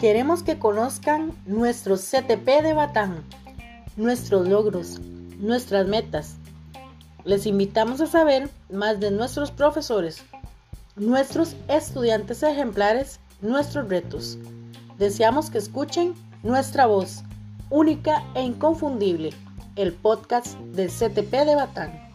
Queremos que conozcan nuestro CTP de Batán, nuestros logros, nuestras metas. Les invitamos a saber más de nuestros profesores, nuestros estudiantes ejemplares, nuestros retos. Deseamos que escuchen nuestra voz, única e inconfundible, el podcast del CTP de Batán.